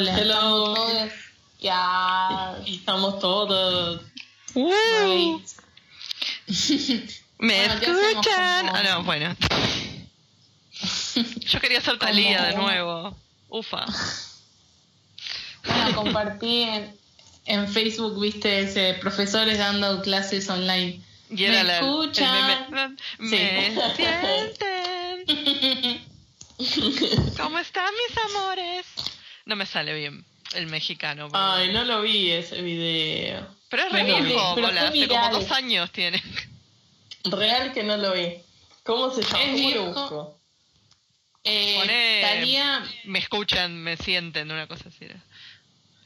Hola. Hello. estamos. Ya. Estamos todos. Great. ¿Me Bueno, ¿qué hacemos escuchan? con- Ah, no, bueno. Yo quería ser Talía de nuevo. Ufa. Bueno, compartí en, en Facebook, viste, ese profesores dando clases online. Y era ¿Me la, el escuchan? meme. Sí. Me sienten. ¿Cómo están mis amores? No me sale bien el mexicano. pero- Ay, no lo vi ese video. Pero es re no viejo, bola, hace como dos años tiene. Real que no lo vi. ¿Cómo se llama? Es ¿Cómo lo viejo. busco? Eh, Poné- Talía- Me escuchan, me sienten, una cosa así era.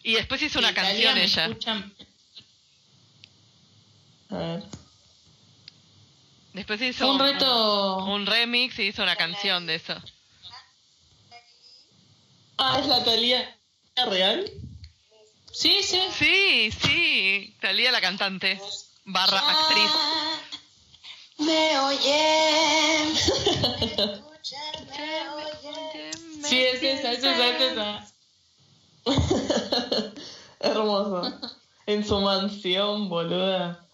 Y después hizo una canción me ella. escuchan- A ver. Después hizo un reto. un remix y hizo una canción de eso. Ah, es la Talía real. Sí, sí. Sí, sí. Talía la cantante. Barra actriz. Me oyen. Sí, es esa, es esa, es esa. Hermoso. En su mansión, boluda.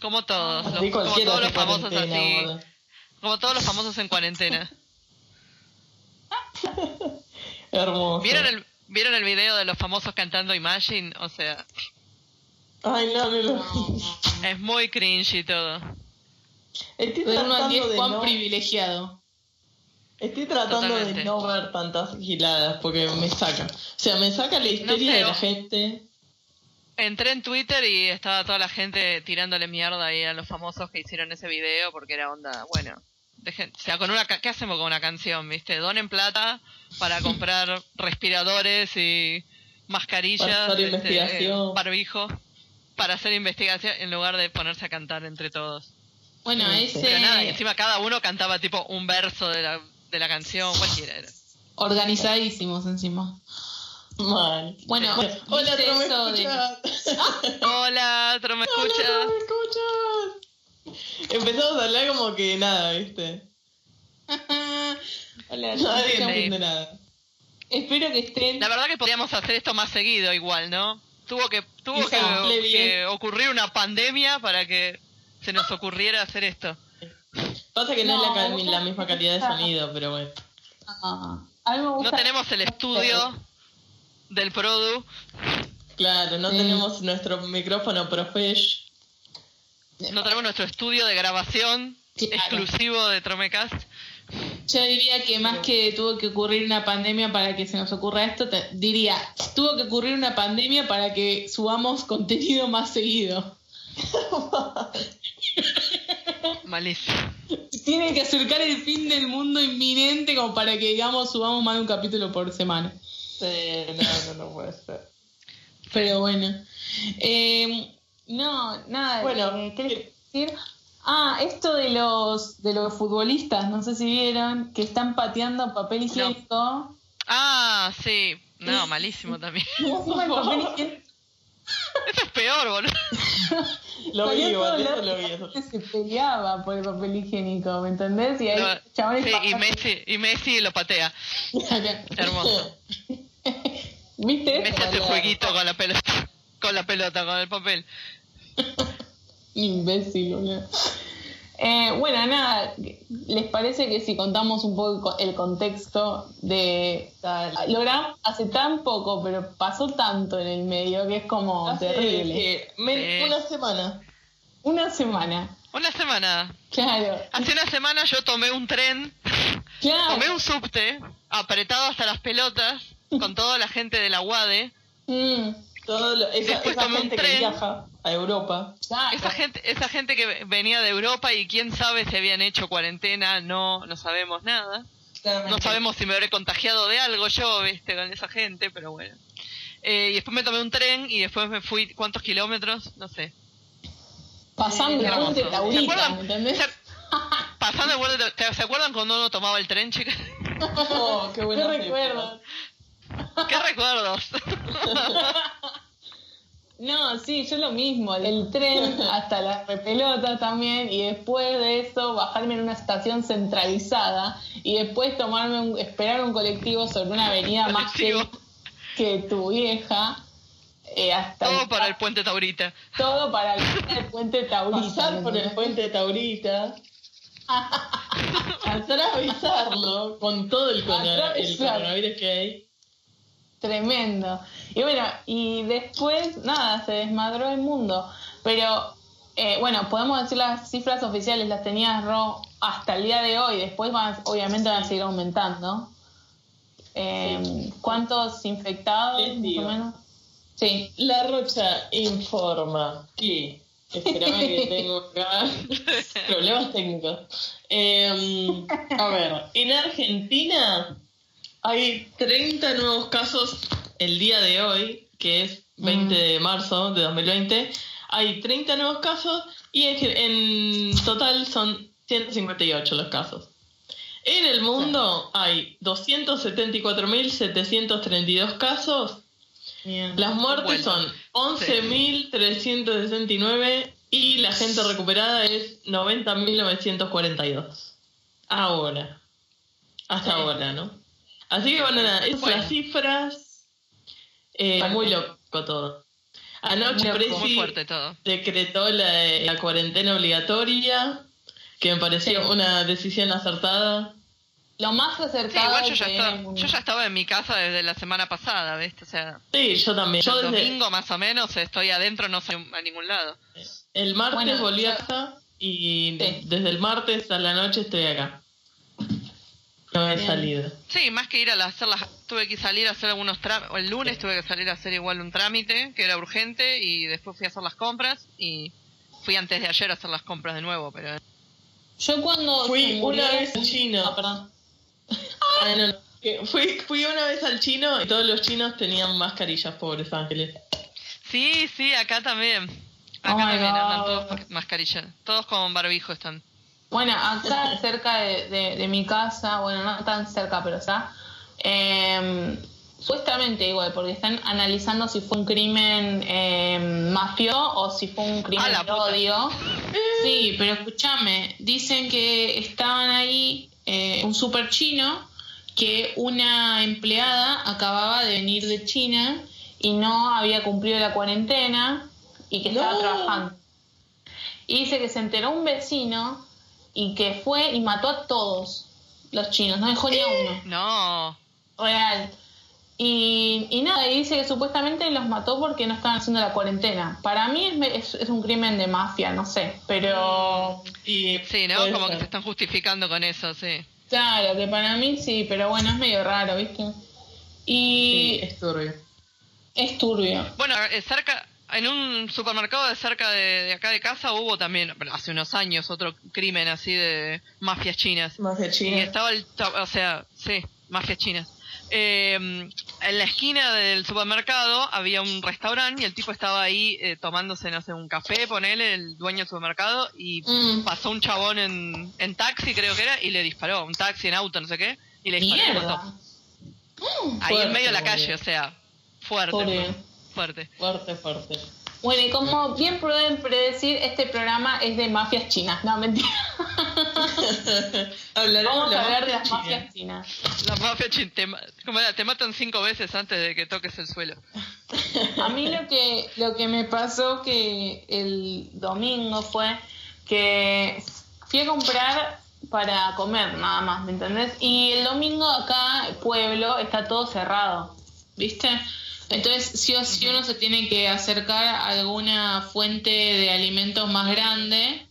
Como todos. los- Así como todos los famosos así. boluda. Como todos los famosos en cuarentena. Hermoso. ¿Vieron el, ¿Vieron el video de los famosos cantando Imagine? O sea, Ay, no, no lo vi. es muy cringe y todo. Estoy De 1 al tratando 10, de Juan no... privilegiado. Estoy tratando Totalmente. de no ver tantas giladas porque me saca. O sea, me saca la historia sé, de la gente. Entré en Twitter y estaba toda la gente tirándole mierda ahí a los famosos que hicieron ese video porque era onda, bueno, dejen, o sea, con una, ¿qué hacemos con una canción, viste? Donen plata para comprar respiradores y mascarillas, Para hacer este, investigación. barbijos, para hacer investigación en lugar de ponerse a cantar entre todos. Bueno, Sí, ese. Pero nada, y encima cada uno cantaba tipo un verso de la, de la canción, cualquiera era. Organizadísimos encima. Mal. Bueno, Hola, ¿viste ¿tú me eso de- escuchas? Hola, ¿tú me Hola, escuchas? ¿tú me escuchas? Empezamos a hablar como que nada, ¿viste? Hola, Nadie entiende. entiende nada. Espero que estén. La verdad que podríamos hacer esto más seguido igual, ¿no? Tuvo que tuvo que, ocurrir una pandemia para que se nos ocurriera hacer esto. Pasa que no, No, es la, misma calidad de sonido, pero bueno. Ah, No tenemos el estudio del Produ. Claro, no Sí. tenemos nuestro micrófono profesh. No tenemos nuestro estudio de grabación Claro. exclusivo de Tromecast. Yo diría que más que tuvo que ocurrir una pandemia para que se nos ocurra esto, te- diría, tuvo que ocurrir una pandemia para que subamos contenido más seguido. Malísimo. Tiene que acercar el fin del mundo inminente como para que, digamos, subamos más de un capítulo por semana. Sí, no, no, no puede ser. Pero bueno. Eh, no, nada. Bueno, eh, ¿qué les decir? Ah, esto de los de los futbolistas, no sé si vieron, que están pateando papel higiénico. Ah, sí. No, malísimo también. Encima el papel higiénico Eso es peor, boludo. Lo vi, igual, eso lo vi. Eso. se peleaba por el papel higiénico, ¿me entendés? Y ahí No, sí, y Messi, y Messi lo patea. Hermoso. ¿Viste? Messi hace jueguito con la pelota. Con la pelota, con el papel. Imbécil, boludo. Eh, bueno, nada, ¿les parece que si contamos un poco el co- el contexto de... Dale. Logramos hace tan poco, pero pasó tanto en el medio que es como Hace terrible. una semana. Una semana, Una semana. claro. Hace una semana yo tomé un tren, Claro. tomé un subte, apretado hasta las pelotas, con toda la gente de la UADE. Mm, Todo lo- esa Después esa tomé un gente que viaja a Europa. claro. Esa gente, esa gente que venía de Europa y quién sabe si habían hecho cuarentena, no, no sabemos nada. No sabemos si me habré contagiado de algo yo, viste, con esa gente, pero bueno. Eh, y después me tomé un tren y después me fui, ¿cuántos kilómetros? No sé. Pasando el Hermoso. puente ¿Se acuerdan? Se- Pasando el borde de- ¿Se acuerdan cuando uno tomaba el tren, chicas? Oh, qué ¿Qué buena recuerdo? ¿Qué recuerdos? No, sí, yo lo mismo, el tren hasta la repelota también y después de eso bajarme en una estación centralizada y después tomarme un, esperar un colectivo sobre una avenida más que que tu vieja eh, hasta Todo para el puente Taurita. todo para el, el puente Taurita. Pasar por el puente Taurita. Atravesarlo con todo el, el coronavirus que hay. Tremendo. Y bueno, y después, nada, se desmadró el mundo. Pero, eh, bueno, podemos decir las cifras oficiales, las tenía Ro hasta el día de hoy. Después, van, obviamente, van a seguir aumentando. Eh, ¿Cuántos infectados, más o menos? Sí. La Rocha informa que. Espérame que tengo acá problemas técnicos. Eh, a ver, en Argentina hay 30 nuevos casos el día de hoy, que es 20 de marzo de 2020. Hay 30 nuevos casos y en, total son 158 los casos. En el mundo hay 274.732 casos las muertes Bueno, son 11.369 y la gente recuperada es 90.942. Ahora. Hasta Sí. ahora, ¿no? Así que bueno, nada, esas Bueno. las cifras. Eh, muy loco todo. Anoche Presi decretó la, la cuarentena obligatoria, que me pareció Sí. una decisión acertada. Lo más Sí, acertado igual yo ya, que- estaba, yo ya estaba en mi casa desde la semana pasada, ¿viste? O sea, Sí, yo también. Yo el desde- domingo más o menos estoy adentro, no soy a ningún lado. El martes Bueno, volví a yo- casa y Sí. desde el martes a la noche estoy acá. No he Bien. salido. Sí, más que ir a la- hacer las... Tuve que salir a hacer algunos trámites. El lunes tuve que salir a hacer igual un trámite que era urgente y después fui a hacer las compras y fui antes de ayer a hacer las compras de nuevo, pero... Yo cuando... Fui una vez al chino. Ah, perdón. Ah, no, no. Que Fui, fui una vez al chino y todos los chinos tenían mascarillas, pobres ángeles. Sí, sí, acá también. Acá Oh también andan todos con mascarilla. Todos con barbijo están. Bueno, acá cerca de, de- de mi casa, bueno, no tan cerca, pero está, eh, supuestamente igual, porque están analizando si fue un crimen eh, mafioso o si fue un crimen de odio. Sí, pero escúchame, dicen que estaban ahí eh, un super chino, que una empleada acababa de venir de China y no había cumplido la cuarentena y que estaba No. trabajando. Y dice que se enteró un vecino y que fue y mató a todos los chinos, no dejó ni a uno. No. Real. Y, y nada, y dice que supuestamente los mató porque no estaban haciendo la cuarentena. Para mí es, es, es un crimen de mafia, no sé, pero Y Sí, ¿no? Como que se están justificando con eso, sí. claro, que para mí sí, pero bueno, es medio raro, ¿viste? Y Sí, es turbio. es turbio. Bueno, eh, cerca, en un supermercado de cerca de, de acá de casa hubo también, hace unos años, otro crimen así de mafias chinas. Más de Y estaba el, o sea, sí, mafias chinas. Eh, en la esquina del supermercado había un restaurante y el tipo estaba ahí eh, tomándose, no sé, un café, ponele, el dueño del supermercado, y Mm. pasó un chabón en, en taxi, creo que era, y le disparó, un taxi en auto, no sé qué, y le disparó y. Ahí en medio de la calle, o sea, fuerte. Fuerte. Fuerte, fuerte. Bueno, y como bien pueden predecir, este programa es de mafias chinas. No, mentira. Hablaremos Vamos a la hablar de las china. mafias chinas. La mafia chin- te, ¿cómo era? te matan cinco veces antes de que toques el suelo. A mí lo que, lo que me pasó que el domingo fue que fui a comprar para comer nada más, ¿me entendés? Y el domingo acá, el pueblo, está todo cerrado, ¿viste? Entonces, sí o sí uno se tiene que acercar a alguna fuente de alimentos más grande.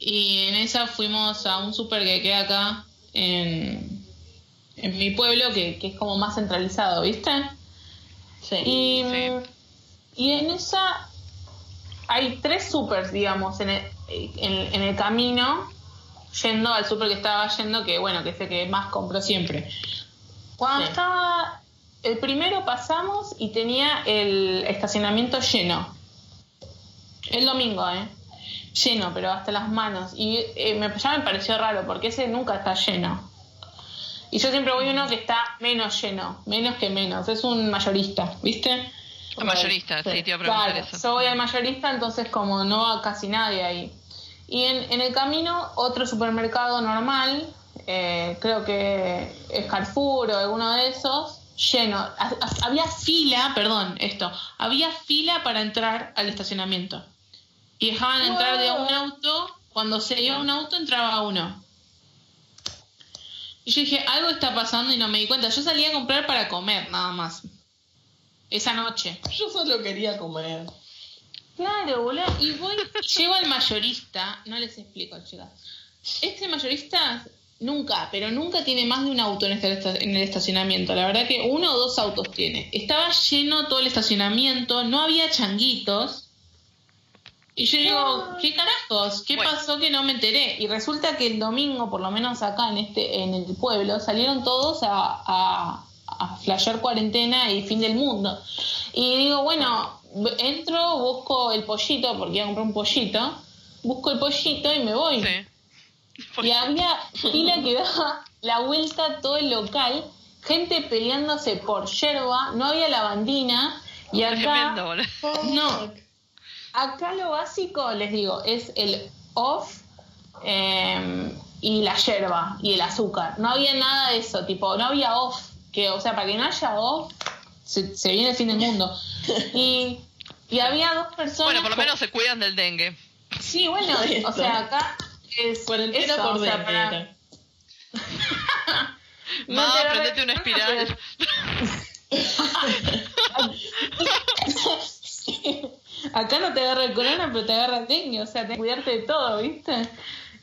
Y en esa fuimos a un súper que queda acá en, en mi pueblo, que, que es como más centralizado, ¿viste? Sí. Y, Sí. y en esa hay tres supers, digamos, en el, en, en el camino, yendo al super que estaba yendo, que bueno, que es el que más compro siempre. Cuando Sí. estaba, el primero pasamos y tenía el estacionamiento lleno. El domingo, ¿eh? Lleno, pero hasta las manos. Y eh, me, ya me pareció raro, porque ese nunca está lleno. Y yo siempre voy a uno que está menos lleno, menos que menos. Es un mayorista, ¿viste? El mayorista, sí, te iba a preguntar Claro, eso. yo voy al mayorista, entonces como no va casi nadie ahí. Y en, en el camino, otro supermercado normal, eh, creo que es Carrefour o alguno de esos, lleno. Ha- ha- Había fila, perdón, esto, había fila para entrar al estacionamiento. Y dejaban entrar de un auto, cuando se iba un auto entraba uno. Y yo dije, algo está pasando y no me di cuenta. Yo salí a comprar para comer, nada más. Esa noche. Yo solo quería comer. Claro, boludo. Y voy, llego al mayorista, no les explico, chicas. Este mayorista nunca, pero nunca tiene más de un auto en, este en el estacionamiento. La verdad que uno o dos autos tiene. Estaba lleno todo el estacionamiento, no había changuitos. Y yo digo, ¿qué carajos? ¿Qué Bueno. pasó que no me enteré? Y resulta que el domingo, por lo menos acá en este en el pueblo, salieron todos a, a, a flashear cuarentena y fin del mundo. Y digo, bueno, entro, busco el pollito, porque iba a comprar un pollito, busco el pollito y me voy. Sí. Y había fila que daba la vuelta todo el local, gente peleándose por yerba, no había lavandina, y acá, no, acá lo básico, les digo, es el off eh, y la yerba y el azúcar. No había nada de eso, tipo, no había off, que, o sea, para que no haya off, se, se viene el fin del mundo. Y, y había dos personas. Bueno, por lo con- menos se cuidan del dengue. Sí, bueno, o sea, acá es. Cuarentena eso, por o sea, para-. No agarra- prendete una espiral. Acá no te agarra el corona, pero te agarra el dengue, o sea, tenés que cuidarte de todo, ¿viste?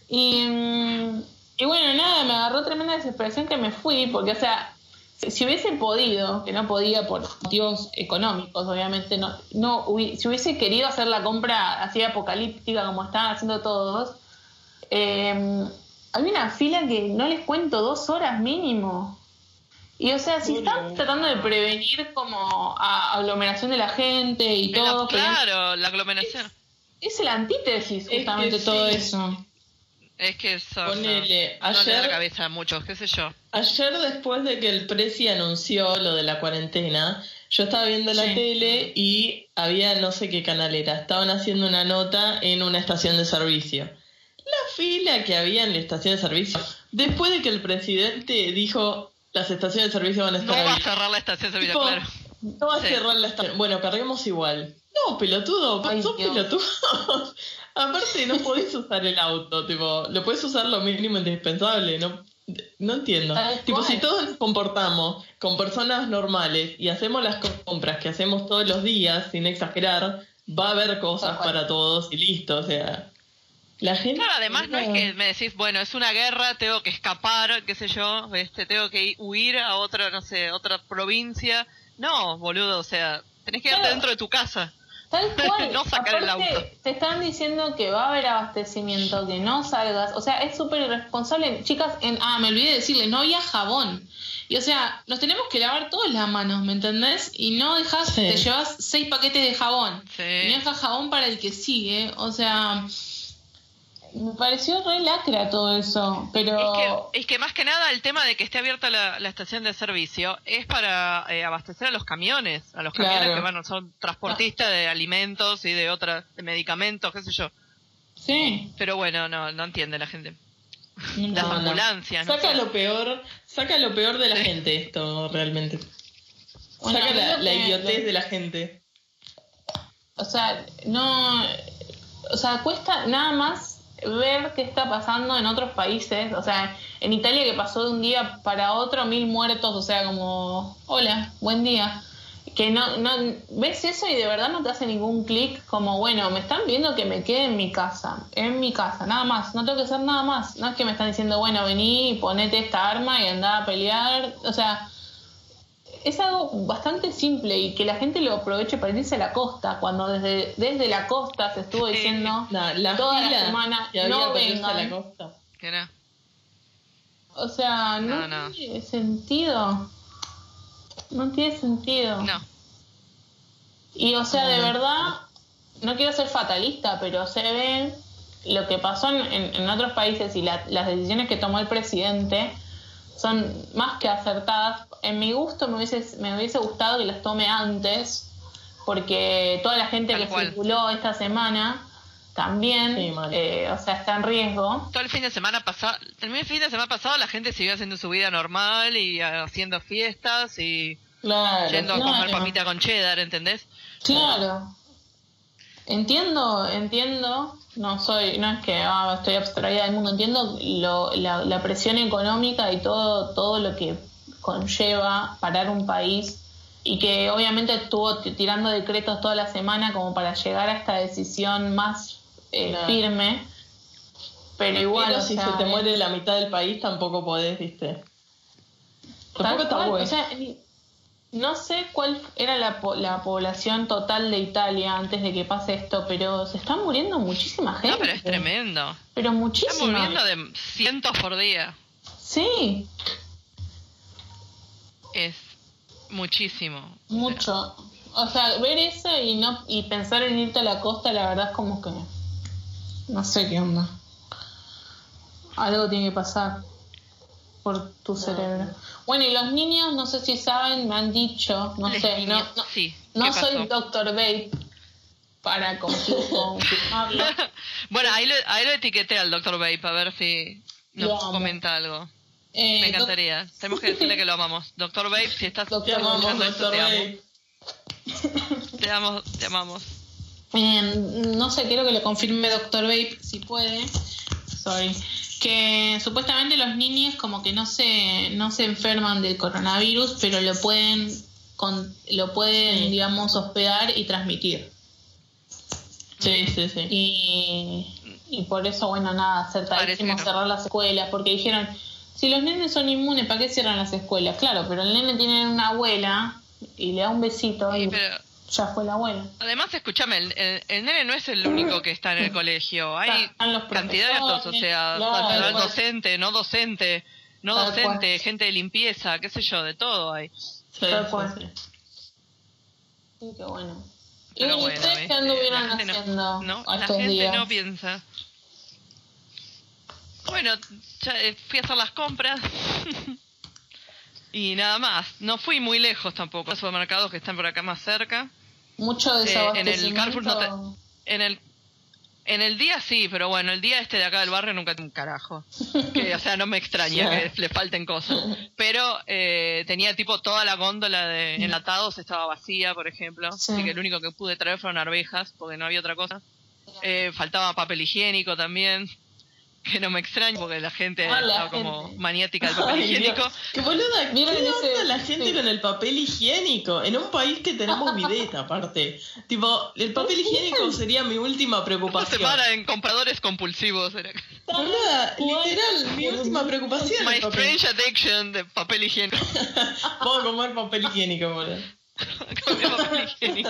Y, mm, y bueno, nada, me agarró tremenda desesperación que me fui, porque, o sea, si, hubiese podido, que no podía por motivos económicos, obviamente, no, no si hubiese querido hacer la compra así apocalíptica como estaban haciendo todos, eh, había una fila que no les cuento dos horas mínimo. Y o sea, si están tratando de prevenir como a- aglomeración de la gente y todo, claro, la aglomeración. es el antítesis que justamente todo sí. eso. Es que eso. Ponele, no, no le da la ayer- cabeza a muchos, qué sé yo. Ayer después de que el Prezi anunció lo de la cuarentena, yo estaba viendo la Sí. tele y había no sé qué canal era, estaban haciendo una nota en una estación de servicio. La fila que había en la estación de servicio, después de que el presidente dijo las estaciones de servicio van a No estar va a cerrar la estación de servicio, Tipo, claro. No va a Sí. cerrar la estación. Bueno, carguemos igual. No, pelotudo, Ay, son Dios. pelotudos. Aparte, no podés usar el auto, tipo, lo puedes usar lo mínimo indispensable, no, no entiendo. Tipo, si todos nos comportamos con personas normales y hacemos las compras que hacemos todos los días, sin exagerar, va a haber cosas para todos y listo, o sea. La gente. Claro, además no es que me decís, bueno, es una guerra, tengo que escapar, qué sé yo, este, tengo que ir- huir a otra, no sé, otra provincia. No, boludo, o sea, tenés que quedarte Claro. dentro de tu casa. Tal cual. No sacar el auto. Te están diciendo que va a haber abastecimiento, que no salgas. O sea, es súper irresponsable. Chicas, en, ah, me olvidé de decirles, no había jabón. Y o sea, nos tenemos que lavar todas las manos, ¿me entendés? Y no dejas, Sí. te llevas seis paquetes de jabón. Sí. Y no dejas jabón para el que sigue. O sea, me pareció re lacra todo eso. Pero. Es que, es que más que nada el tema de que esté abierta la, la estación de servicio es para eh, abastecer a los camiones, a los Claro. camiones que bueno, son transportistas de alimentos y de otras, de medicamentos, qué sé yo. Sí. Pero bueno, no, no entiende la gente. No, Las ambulancias, no Saca sé. lo peor, saca lo peor de la gente esto, realmente. Bueno, saca la, la idiotez de la gente. O sea, no. O sea, cuesta nada más ver qué está pasando en otros países. O sea, en Italia que pasó de un día para otro mil muertos. O sea, como, hola, buen día. Que no, no. Ves eso y de verdad no te hace ningún clic. Como, bueno, me están viendo que me quede en mi casa. En mi casa, nada más. No tengo que hacer nada más. No es que me están diciendo, bueno, vení ponete esta arma y andá a pelear. O sea es algo bastante simple y que la gente lo aproveche para irse a la costa, cuando desde, desde la costa se estuvo diciendo la toda la semana que había no irse a la vengan. costa. Que no. O sea, no, No, no. tiene sentido. No tiene sentido. No. Y o sea, de verdad, no quiero ser fatalista, pero se ve lo que pasó en, en- en otros países y la- las decisiones que tomó el presidente son más que acertadas. En mi gusto me hubiese, me hubiese gustado que las tome antes, porque toda la gente Tal que cual. circuló esta semana también, Sí, eh, o sea, está en riesgo. Todo el fin de semana pasado, el fin de semana pasado la gente siguió haciendo su vida normal y haciendo fiestas y Claro. yendo a comer papita con cheddar, ¿entendés? Claro. Entiendo, entiendo, no soy, no es que ah, estoy abstraída del mundo, entiendo lo, la, la presión económica y todo, todo lo que conlleva parar un país y que obviamente estuvo tirando decretos toda la semana como para llegar a esta decisión más eh, Claro. firme. Pero igual, Pero o si sea, se te eh, muere la mitad del país, tampoco podés, ¿viste? Tampoco está bueno. o sea, ni- no sé cuál era la, po- la población total de Italia antes de que pase esto, pero se está muriendo muchísima gente. No, pero es tremendo. Pero Están muchísima. muriendo de cientos por día. Sí, Es muchísimo. mucho. O sea, ver eso y no y pensar en irte a la costa, la verdad es como que no sé qué onda. Algo tiene que pasar por tu cerebro. Bueno, y los niños, no sé si saben, me han dicho, no Les sé, no, niños, no, sí. no ¿Qué soy? Doctor Babe para confir- confirmarlo. Bueno, ahí lo, ahí lo etiqueté al Dr. Babe a ver si nos Lo amo. comenta algo. Eh, Me encantaría. Tenemos que decirle que lo amamos. Doctor Babe, si estás Te amamos, esto, te amo. Te amo, te amamos. Eh, no sé, quiero que lo confirme Doctor Babe, si puede. Sorry. Que supuestamente los niños como que no se, no se enferman del coronavirus, pero lo pueden, con, lo pueden digamos, hospedar y transmitir. Sí, sí, sí. Y, y por eso, bueno, nada, no. cerrar las escuelas, porque dijeron, si los nenes son inmunes, ¿para qué cierran las escuelas? Claro, pero el nene tiene una abuela y le da un besito Sí, y pero ya fue la abuela. además, escúchame, el, el- el nene no es el único que está en el colegio. Hay cantidad de estos, o sea, claro, docente, no docente, no docente, cual. gente de limpieza, qué sé yo, de todo hay. Sí, sí, cual. sí. Sí, qué bueno. ¿Y Pero bueno, ustedes qué anduvieron La gente no- haciendo no, la gente días? no piensa. Bueno, ya, eh, fui a hacer las compras. y nada más. No fui muy lejos tampoco. Los supermercados que están por acá más cerca. Mucho Eh, en el Carrefour no te- En el en el día sí, pero bueno, el día este de acá del barrio nunca un carajo. Que, o sea, no me extraña que le falten cosas. Pero eh, tenía tipo toda la góndola de enlatados estaba vacía, por ejemplo. Sí. Así que lo único que pude traer fueron arvejas, porque no había otra cosa. Eh, faltaba papel higiénico también. Que no me extraña porque la gente Ah, la estaba como gente. maniática del papel Ay, higiénico. Dios. Qué boluda, ¿qué Miren ese- onda la gente sí. con el papel higiénico? En un país que tenemos bidet aparte. Tipo, el papel higiénico sería mi última preocupación. semana en compradores compulsivos. Era. Boluda, literal, mi última preocupación My strange addiction de papel higiénico. Puedo comer papel higiénico, boludo. Con el papel higiénico.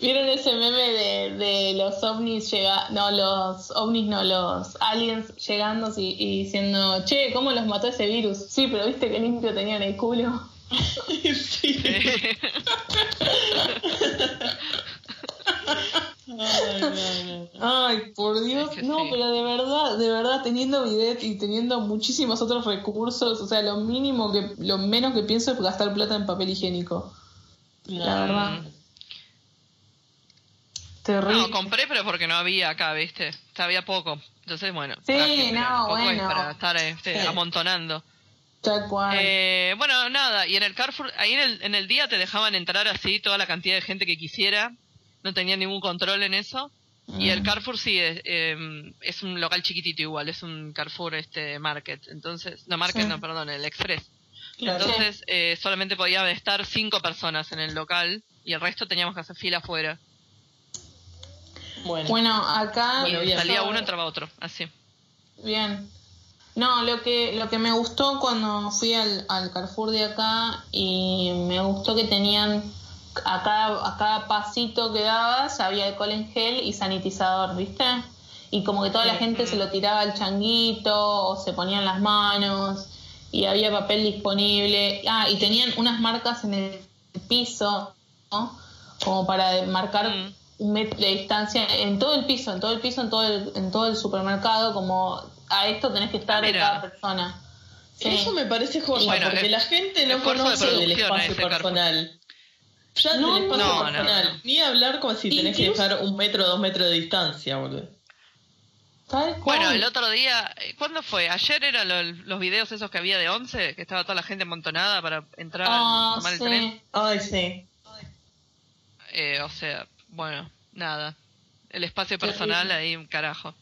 ¿Vieron ese meme de, de los ovnis llega, no los ovnis no los aliens llegando y, y diciendo, "Che, ¿cómo los mató ese virus?" Sí, pero ¿viste qué limpio tenían el culo? sí. Ay, no, no. Ay, por Dios, no, pero de verdad, de verdad, teniendo bidet y teniendo muchísimos otros recursos, o sea, lo mínimo que, lo menos que pienso es gastar plata en papel higiénico. La verdad. Terrible. No, compré, pero porque no había acá, ¿viste? Había poco. Entonces, bueno. Sí, no, es bueno. para estar este, Sí. amontonando. Tal cual. Eh, bueno, nada. Y en el Carrefour, ahí en el, en el día te dejaban entrar así toda la cantidad de gente que quisiera. No tenía ningún control en eso. Y Mm. el Carrefour sí es, eh, es un local chiquitito igual, es un Carrefour este Market. Entonces, no Market, Sí. no, perdón, el Express. Claro. Entonces, eh, solamente podían estar cinco personas en el local y el resto teníamos que hacer fila afuera. Bueno, Bueno, acá Bueno, y bien. salía uno, entraba otro, así. Bien. No, lo que lo que me gustó cuando fui al, al Carrefour de acá y me gustó que tenían a cada, a cada pasito que dabas había alcohol en gel y sanitizador, ¿viste? Y como que toda la gente se lo tiraba al changuito o se ponían las manos y había papel disponible. Ah, y tenían unas marcas en el piso, ¿no? Como para marcar Mm. un metro de distancia en todo el piso, en todo el piso, en todo el, en todo el supermercado, como a esto tenés que estar de cada persona. Sí. Eso me parece joya, Bueno, porque es- la gente no conoce producción espacio personal. Ya No, espacio no, no, personal. no. Ni hablar como si tenés que dejar un metro o dos metros de distancia, boludo. Tal cual. Bueno, el otro día, eh, ¿cuándo fue? Ayer eran lo- los videos esos que había de 11, que estaba toda la gente amontonada para entrar Ah, a tomar el tren. Ay, sí. Eh, o sea, bueno, nada. El espacio personal ahí, un carajo.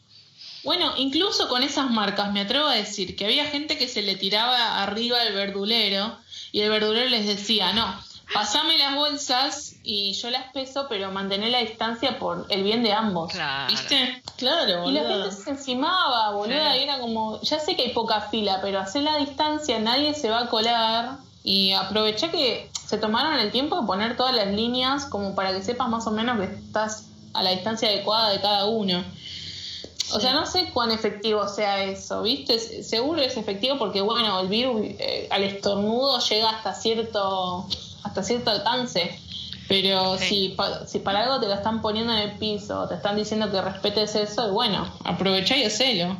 Bueno, incluso con esas marcas me atrevo a decir que había gente que se le tiraba arriba al verdulero y el verdulero les decía, no, pasame las bolsas y yo las peso, pero mantener la distancia por el bien de ambos. Claro. ¿Viste? Claro, Y la boludo. gente se encimaba, boluda, Sí. y era como, ya sé que hay poca fila, pero hacer la distancia, nadie se va a colar. Y aproveché que se tomaron el tiempo de poner todas las líneas como para que sepas más o menos que estás a la distancia adecuada de cada uno. O sea, no sé cuán efectivo sea eso, ¿viste? Se- Seguro es efectivo porque, bueno, el virus eh, al estornudo llega hasta cierto, hasta cierto alcance. Pero Sí. si, pa- si para algo te lo están poniendo en el piso, te están diciendo que respetes eso, y bueno, aprovechá y hacelo.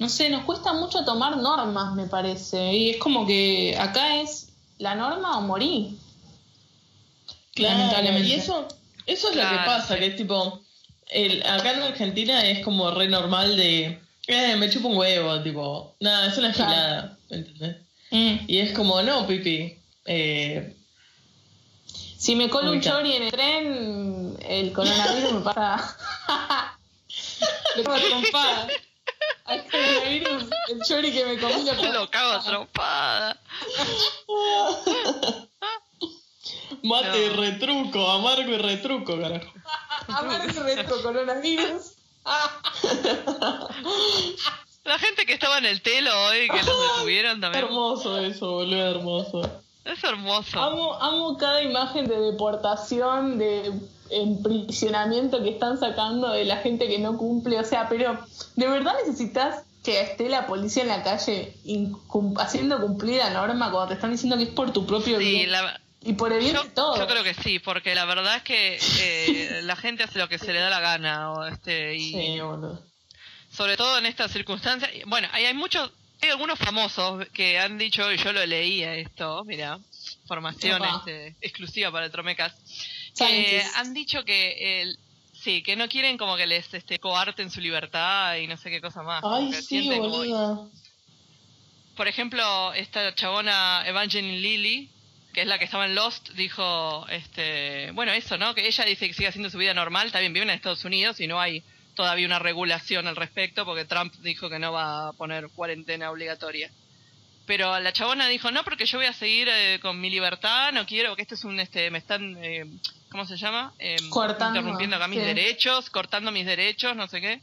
No sé, nos cuesta mucho tomar normas, me parece. Y es como que acá es la norma o morí. Claro, lamentablemente. y eso, eso es lo que Claro, pasa, que es tipo, el, acá en Argentina es como re normal de, eh, me chupo un huevo, tipo, nada, es una Claro. gilada, ¿entendés? Mm. Y es como, no, pipi, eh, Si me colo un chori en el tren, el coronavirus me pasa. Lo cago a trompada. Al coronavirus, el chori que me comí lo Lo cago a trompada. mate y No. retruco, amargo y retruco, carajo. Amargo reto coronavirus. La gente que estaba en el telo hoy, que los detuvieron también. Hermoso eso, boludo, hermoso. Es hermoso. Amo, amo cada imagen de deportación, de emprisionamiento que están sacando de la gente que no cumple. O sea, pero ¿de verdad necesitas que esté la policía en la calle haciendo cumplir la norma cuando te están diciendo que es por tu propio Sí, bien? la, Y por el bien yo, de todos. yo creo que sí, porque la verdad es que eh, la gente hace lo que se le da la gana. O este, y Sí, boludo. sobre todo en estas circunstancias. Bueno, hay, hay muchos, hay algunos famosos que han dicho, y yo lo leía esto, mira, formación este, exclusiva para el Tromecas, que Sánchez. han dicho que el, sí, que no quieren como que les este, coarten su libertad y no sé qué cosa más. Ay, sí, por ejemplo, esta chabona Evangeline Lilly, que es la que estaba en Lost, dijo, este, bueno, eso, ¿no? Que ella dice que sigue haciendo su vida normal, también vive en Estados Unidos y no hay todavía una regulación al respecto porque Trump dijo que no va a poner cuarentena obligatoria. Pero la chabona dijo, no, porque yo voy a seguir eh, con mi libertad, no quiero, que esto es un, este, me están, eh, ¿cómo se llama? Em, Cortando, interrumpiendo acá mis sí. derechos, cortando mis derechos, no sé qué.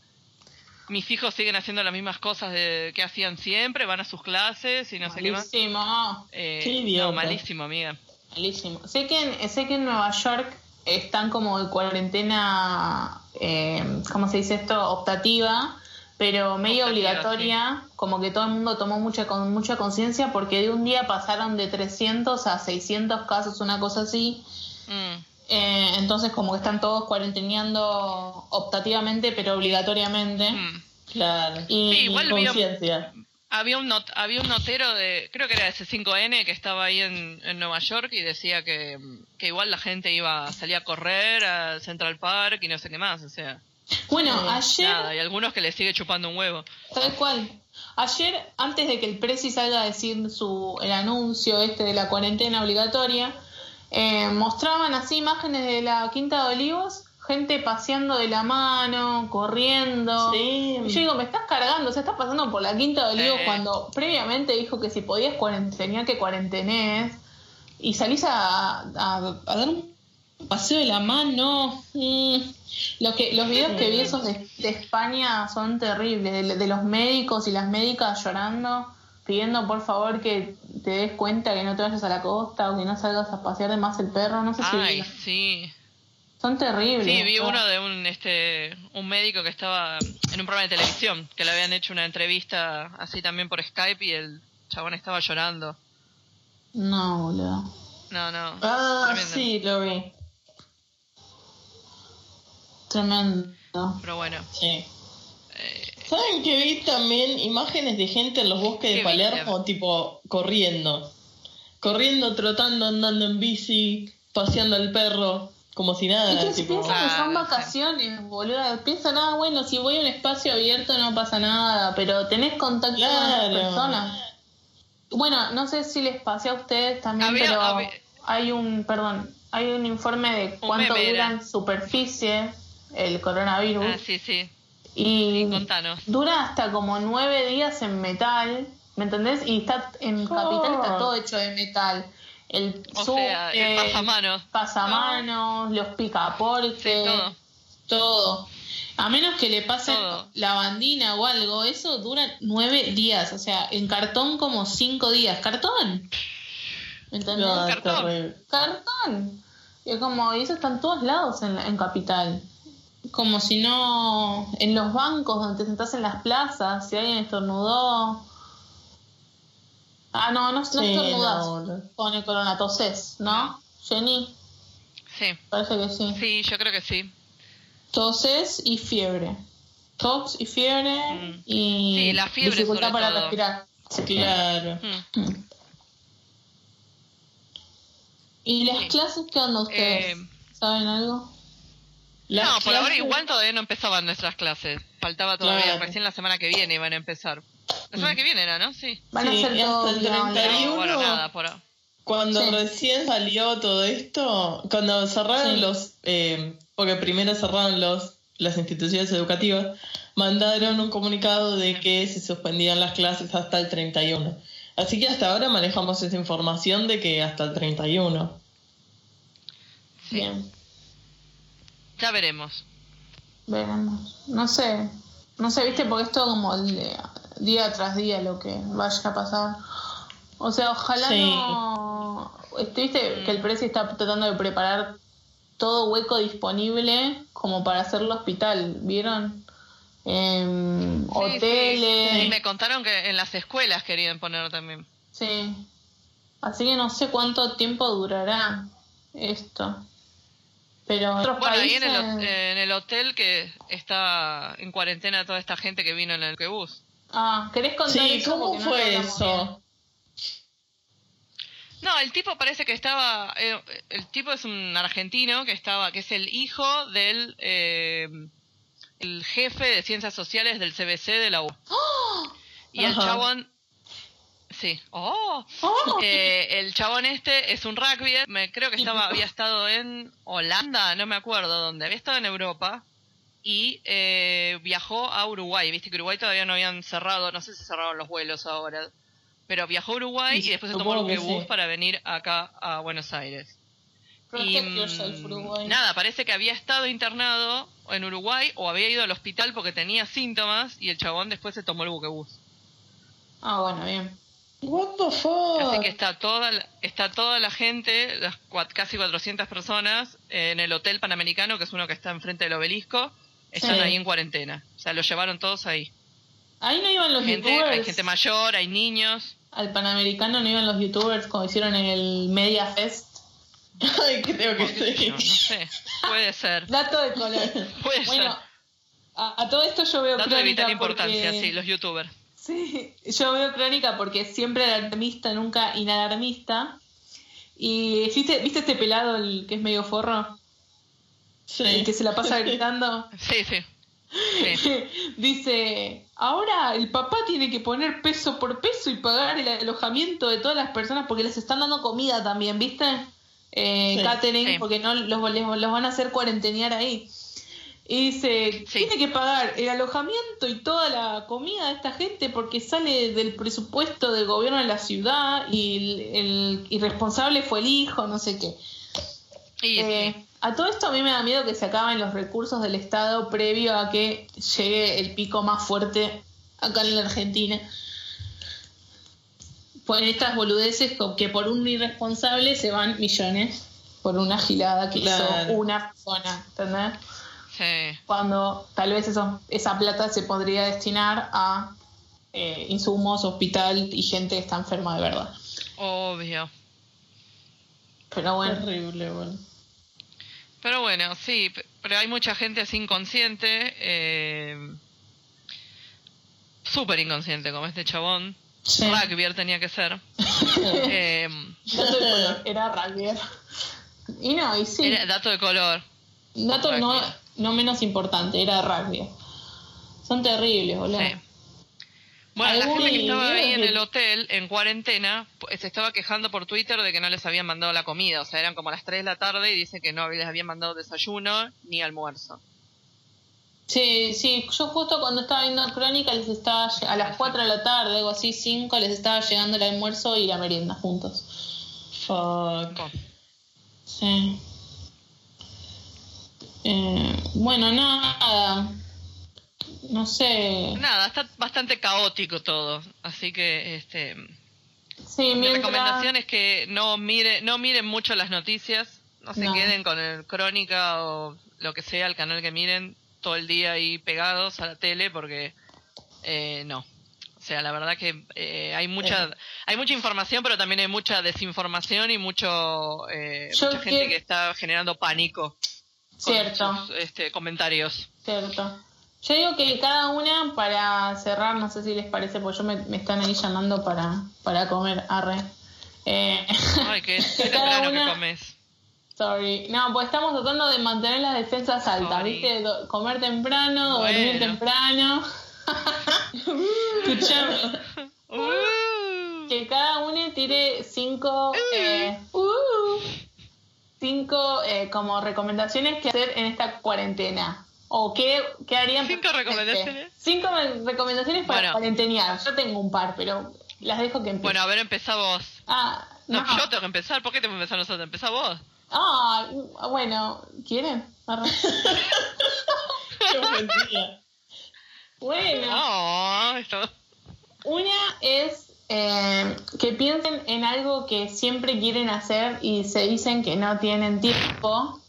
Mis hijos siguen haciendo las mismas cosas de, que hacían siempre, van a sus clases y no sé qué más. Malísimo, Eh, Qué idiota. no, malísimo, amiga. malísimo. Sé que, en, sé que en Nueva York están como de cuarentena, eh, ¿cómo se dice esto? Optativa, pero medio Optativa, obligatoria, como que todo el mundo tomó mucha con mucha conciencia porque de un día pasaron de 300 a 600 casos, una cosa así. Mm, Eh, entonces como que están todos cuarenteneando optativamente, pero obligatoriamente. mm. Claro. Y Sí, igual vi- Conciencia. Había un, not- había un notero de, creo que era de C5N, que estaba ahí en, en Nueva York y decía que, que igual la gente iba a salir a correr al Central Park y no sé qué más, o sea, Bueno, Eh, ayer... nada, y algunos que le sigue chupando un huevo. Tal cual. Ayer, antes de que el Prezi salga a decir su, el anuncio este de la cuarentena obligatoria, eh, mostraban así imágenes de la Quinta de Olivos, gente paseando de la mano, corriendo. Sí. Y yo digo, me estás cargando, o sea, estás pasando por la Quinta de Olivos Sí. cuando previamente dijo que si podías cuarentenear, que cuarentenés. Y salís a, a- a dar un paseo de la mano. Mm. Lo que, los videos que vi esos de, de España son terribles, de, de los médicos y las médicas llorando, pidiendo por favor que te des cuenta que no te vayas a la costa o que no salgas a pasear de más el perro, no sé si Ay, vi- sí. Son terribles. Sí, vi uno de un este un médico que estaba en un programa de televisión, que le habían hecho una entrevista así también por Skype y el chabón estaba llorando. No, boludo. No, no. Ah, tremendo. sí, lo vi. Tremendo. Pero bueno, Sí. eh, ¿Saben que vi también imágenes de gente en los bosques de ¿Qué Palermo, viste? tipo corriendo? Corriendo, trotando, andando en bici. paseando al perro como si nada. Es que tipo, piensan que son Claro, sí. vacaciones, boludo. Piensa nada, bueno, si voy a un espacio abierto no pasa nada, pero tenés contacto con otras Claro. personas. Bueno, no sé si les pasé a ustedes también, Había- pero había- hay un, perdón, hay un informe de cuánto dura en superficie el coronavirus. Ah, sí, sí. y Contanos. dura hasta como nueve días en metal, ¿me entendés? Y está en Capital está todo hecho de metal. El O sea, el pasamanos. pasamanos, los picaportes, Sí, todo. todo. A menos que le pase Todo. la bandina o algo, eso dura nueve días. O sea, en cartón como cinco días. ¿Cartón? ¿Me entendés? no, cartón. Cartón. Y es como, y eso está en todos lados en, en Capital. Como si no. En los bancos donde te sentás en las plazas, si alguien estornudó. Ah, no, no, no Sí, estornudas no, boludo. con el corona, toses, ¿no? Jenny, Sí. parece que sí. Sí, yo creo que sí. Toses y fiebre. Tos y fiebre Mm. y Sí, la fiebre dificultad sobre para todo. respirar. Claro. Mm. ¿Y las Sí. clases qué onda ustedes? Eh, ¿Saben algo? Las no, por ahora igual todavía no empezaban nuestras clases. Faltaba todavía, Claro. recién la semana que viene iban a empezar. La semana que viene era, ¿no? Sí. Van a Sí, ser y hasta todo el vía online. 31. No, bueno, nada, por ahora. Cuando Sí. recién salió todo esto, cuando cerraron Sí. los, eh, porque primero cerraron los las instituciones educativas, mandaron un comunicado de que se suspendían las clases hasta el 31. Así que hasta ahora manejamos esa información de que hasta el 31. Sí. Bien, Ya veremos. veremos. No sé, no sé, viste, porque es todo como día tras día lo que vaya a pasar. O sea, ojalá Sí. no... este, Viste que el precio está tratando de preparar todo hueco disponible como para hacer el hospital, ¿vieron? Em, Sí, sí. hoteles. Sí, me contaron que en las escuelas querían poner también. Sí. Así que no sé cuánto tiempo durará esto. Pero en otros Bueno, ahí en el, en el hotel que está en cuarentena toda esta gente que vino en el bus. Ah, ¿querés contar Sí, eso? ¿cómo no fue hablamos eso? No, el tipo parece que estaba. eh, el tipo es un argentino que estaba, que es el hijo del eh, el jefe de ciencias sociales del CBC de la U. Y el chabón. Sí. ¡Oh! Oh, Eh, el chabón este es un rugby. Me creo que estaba, había estado en Holanda, no me acuerdo dónde. Había estado en Europa y eh, viajó a Uruguay. Viste que Uruguay todavía no habían cerrado, no sé si cerraron los vuelos ahora. Pero viajó a Uruguay y después se tomó el sí. para venir acá a Buenos Aires. Y yourself, mm, nada, parece que había estado internado en Uruguay o había ido al hospital porque tenía síntomas y el chabón después se tomó el buquebús. Ah, bueno, bien. What the fuck? Así que está toda la, está toda la gente, las cua- casi 400 personas, en el Hotel Panamericano, que es uno que está enfrente del obelisco, están Sí. ahí en cuarentena. O sea, lo llevaron todos ahí. Ahí no iban los Gente, youtubers. hay gente mayor, hay niños. Al Panamericano no iban los youtubers como hicieron en el Media Fest. Ay, creo que sé sí. yo, no sé, puede ser. Dato de color. Puede bueno, ser. a, a todo esto yo veo Dato de crónica vital importancia, porque- sí, los youtubers. Sí, yo veo crónica porque siempre alarmista, nunca inalarmista. Y ¿viste, ¿viste este pelado el que es medio forro? Sí. El que se la pasa gritando. Sí, sí. sí. Dice, ahora el papá tiene que poner peso por peso y pagar el alojamiento de todas las personas porque les están dando comida también, ¿viste? Eh, Sí. catering, Sí. porque no los, les- los van a hacer cuarentenear ahí. Y dice, Sí. tiene que pagar el alojamiento y toda la comida de esta gente porque sale del presupuesto del gobierno de la ciudad y el, el irresponsable fue el hijo, no sé qué. Y Eh, sí. A todo esto a mí me da miedo que se acaben los recursos del Estado previo a que llegue el pico más fuerte acá en la Argentina. Pues estas boludeces que por un irresponsable se van millones por una gilada que Claro. hizo una persona, ¿entendés? Sí. Cuando tal vez eso, esa plata se podría destinar a eh, insumos, hospital y gente que está enferma de verdad. Obvio. Pero bueno, Terrible, bueno. Pero bueno, sí, pero hay mucha gente así inconsciente, eh, súper inconsciente como este chabón. sí. Rugbyer tenía que ser. Eh, Dato de color, era rugby. Y no, y sí. Era dato de color. Dato no, no menos importante, era rugby. Son terribles, boludo. Sí. Bueno, la gente que estaba ahí en el hotel, en cuarentena, se estaba quejando por Twitter de que no les habían mandado la comida. O sea, eran como las 3 de la tarde y dice que no les habían mandado desayuno ni almuerzo. Sí, sí, yo justo cuando estaba viendo Crónica les estaba a las 4 de la tarde, algo así, 5, les estaba llegando el almuerzo y la merienda juntos. Fuck. Sí. Eh, bueno, nada. No sé. Nada, está bastante caótico todo. Así que, este, Sí, mi recomendación es que no mire, no miren mucho las noticias, no se No. queden con el Crónica o lo que sea, el canal que miren todo el día ahí pegados a la tele porque eh, no. O sea, la verdad que eh, hay mucha hay mucha información, pero también hay mucha desinformación y mucho eh, mucha gente que- que está generando pánico con Cierto. sus, este, comentarios. Cierto. Yo digo que cada una, para cerrar, no sé si les parece, porque yo me, me están ahí llamando para, para comer, arre. Eh, Ay, qué Cada temprano que una- comes. sorry. No, pues estamos tratando de mantener las defensas altas, Sorry. ¿viste? Do- comer temprano, dormir temprano. Escuchame. Uh. Que cada una tire cinco, eh, uh, cinco eh, como recomendaciones que hacer en esta cuarentena. O qué, qué harían. ¿Cinco personalmente. recomendaciones? Cinco re- recomendaciones para cuarentenear. Yo tengo un par, pero las dejo que empiecen. Bueno, a ver, empezá vos. ah, No, no. yo tengo que empezar. ¿Por qué tengo que empezar nosotros? Empezá vos. Ah, bueno, ¿quieren? Qué bueno. No, esto... Una es eh, que piensen en algo que siempre quieren hacer y se dicen que no tienen tiempo.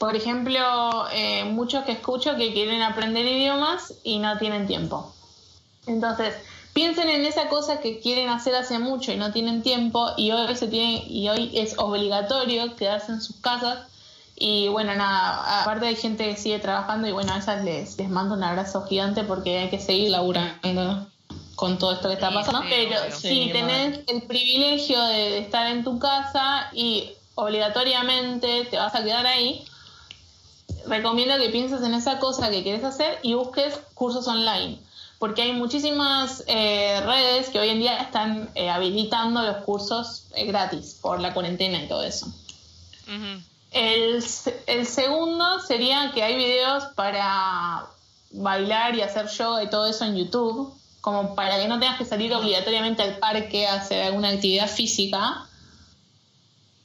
Por ejemplo, eh, muchos que escucho que quieren aprender idiomas y no tienen tiempo. Entonces, piensen en esa cosa que quieren hacer hace mucho y no tienen tiempo y hoy se tiene y hoy es obligatorio quedarse en sus casas. Y bueno, nada, aparte hay gente que sigue trabajando y bueno, a esas les, les mando un abrazo gigante porque hay que seguir laburando con todo esto que está Sí, pasando. sí, Pero obvio. si Sí, tenés el privilegio de estar en tu casa y obligatoriamente te vas a quedar ahí, recomiendo que pienses en esa cosa que quieres hacer y busques cursos online. Porque hay muchísimas eh, redes que hoy en día están eh, habilitando los cursos eh, gratis por la cuarentena y todo eso. El, el segundo sería que hay videos para bailar y hacer yoga y todo eso en YouTube, como para que no tengas que salir obligatoriamente al parque a hacer alguna actividad física.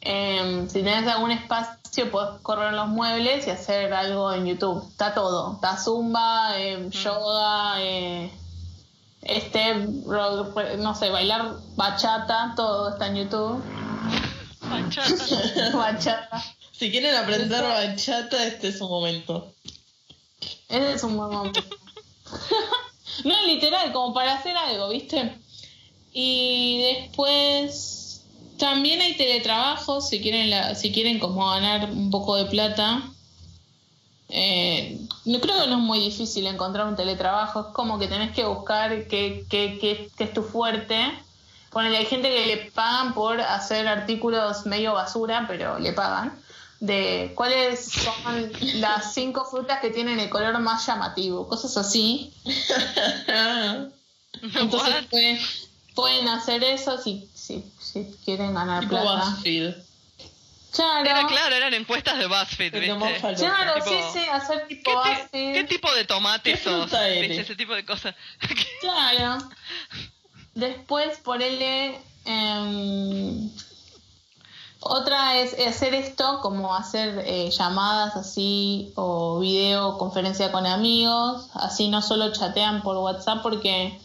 Em, si tenés algún espacio, podés correr los muebles y hacer algo en YouTube. Está todo. Está zumba, em, yoga, eh, step, ro- no sé, bailar bachata, todo está en YouTube. Bachata. bachata. Si quieren aprender bachata, este es su momento. Ese es un buen momento. no, literal, como para hacer algo, ¿viste? Y después también hay teletrabajos, si quieren, la, si quieren como ganar un poco de plata. Eh, no creo que no es muy difícil encontrar un teletrabajo, es como que tenés que buscar qué, qué, qué, qué es tu fuerte. Ponele, hay gente que le pagan por hacer artículos medio basura, pero le pagan. De cuáles son las cinco frutas que tienen el color más llamativo, cosas así. Entonces What? Pueden, hacer eso si, si, si quieren ganar tipo plata. BuzzFeed. Claro, Era claro, eran encuestas de BuzzFeed, ¿viste? claro, Tipo, sí, sí, hacer tipo ¿Qué, BuzzFeed. qué tipo de tomate ¿Qué sos? ¿Viste? Ese tipo de cosas. Claro. Después, por él, otra es hacer esto, como hacer eh, llamadas así o videoconferencia con amigos, así no solo chatean por WhatsApp porque